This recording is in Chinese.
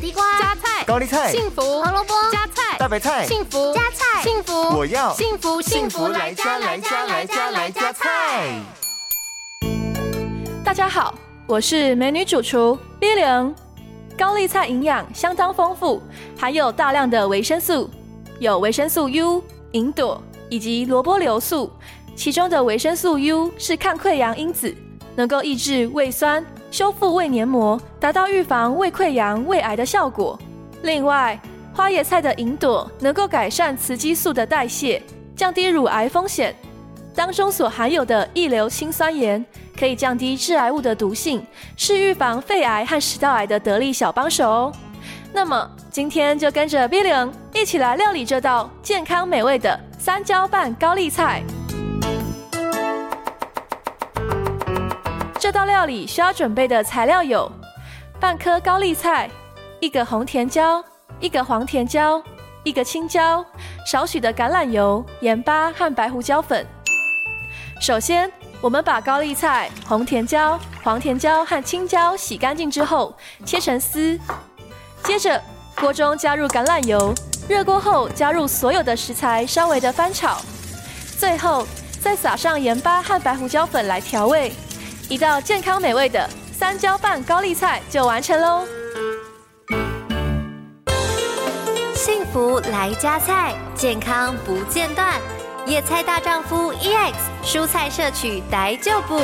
地瓜、加菜、高丽菜、幸福、胡萝卜、加菜、大白菜、幸福、加菜、幸福，我要幸福幸福来加来加来加来加菜。大家好，我是美女主厨 Billion。高丽菜营养相当丰富，含有大量的维生素，有维生素 U、银朵以及萝卜硫素。其中的维生素 U 是抗溃疡因子，能够抑制胃酸，修复胃黏膜，达到预防胃溃疡、胃癌的效果。另外，花椰菜的银朵能够改善雌激素的代谢，降低乳癌风险。当中所含有的异硫氰酸盐可以降低致癌物的毒性，是预防肺癌和食道癌的得力小帮手哦。那么，今天就跟着 Billion 一起来料理这道健康美味的三椒拌高丽菜。这道料理需要准备的材料有：半颗高丽菜、一个红甜椒、一个黄甜椒、一个青椒、少许的橄榄油、盐巴和白胡椒粉。首先，我们把高丽菜、红甜椒、黄甜椒和青椒洗干净之后，切成丝。接着，锅中加入橄榄油，热锅后加入所有的食材，稍微的翻炒。最后，再撒上盐巴和白胡椒粉来调味。一道健康美味的三椒拌高丽菜就完成喽！幸福来加菜，健康不间断。野菜大丈夫 EX，蔬菜摄取逮就补。